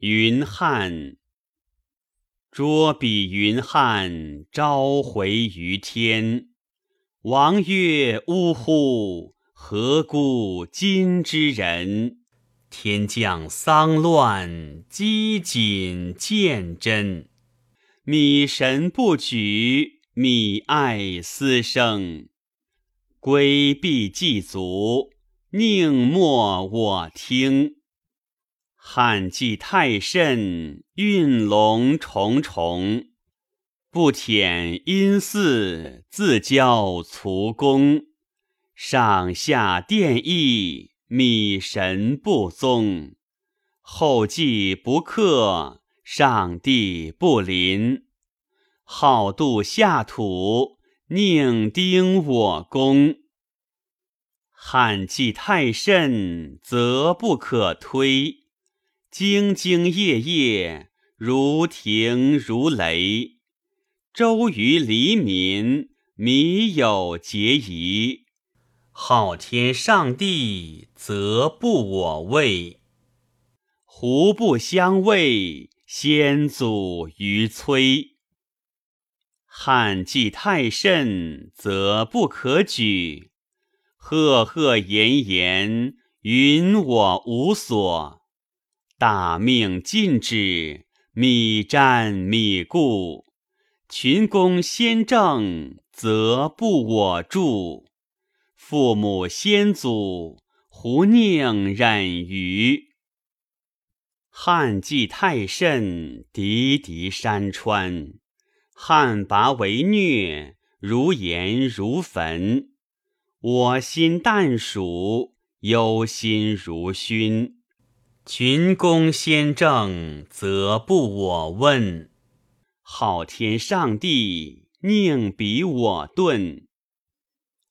云汉。捉彼云汉，召回于天。王曰：“呜呼！何故今之人？天降丧乱，饥馑见真。米神不举，米爱斯生。规避祭足，宁莫我听。汉祭太甚，运龙重重。”不舔阴寺，自教卒公。上下殿邑，米神不宗。后继不克，上帝不临。好度下土，宁丁我功。汉纪太甚，则不可推。兢兢业业，如霆如雷。周于黎民，民有节仪；昊天上帝，则不我畏。胡不相畏？先祖于崔。汉纪太甚，则不可举。赫赫炎炎，云我无所。大命尽止，米战米固。群公先正，则不我助；父母先祖，胡宁忍于？汉纪太甚，敌敌山川；汉拔为虐，如盐如焚。我心淡暑，忧心如熏。群公先正，则不我问。昊天上帝，宁比我钝？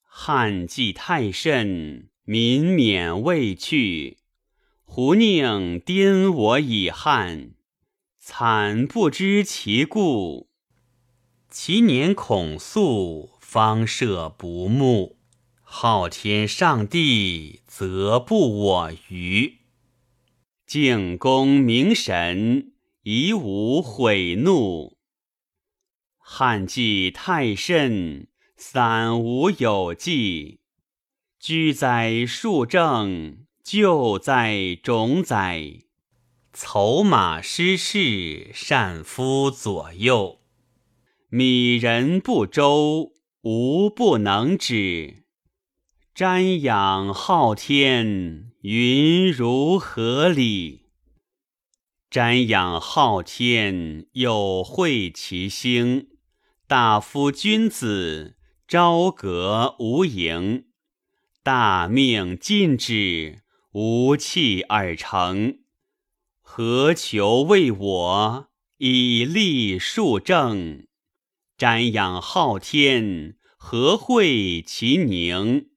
汉纪太甚，民免未去。胡宁颠我以汉？惨不知其故。其年恐肃，方设不睦。昊天上帝，则不我愚。敬公明神，以无悔怒。汉纪太甚，散无有纪。居哉数正，救灾种哉。筹马失势，善夫左右。米人不周，无不能止。瞻仰昊天，云如何理？瞻仰昊天，有会其星。大夫君子，朝阁无盈；大命尽止，无器而成。何求为我，以立数正？瞻仰昊天，何会其宁？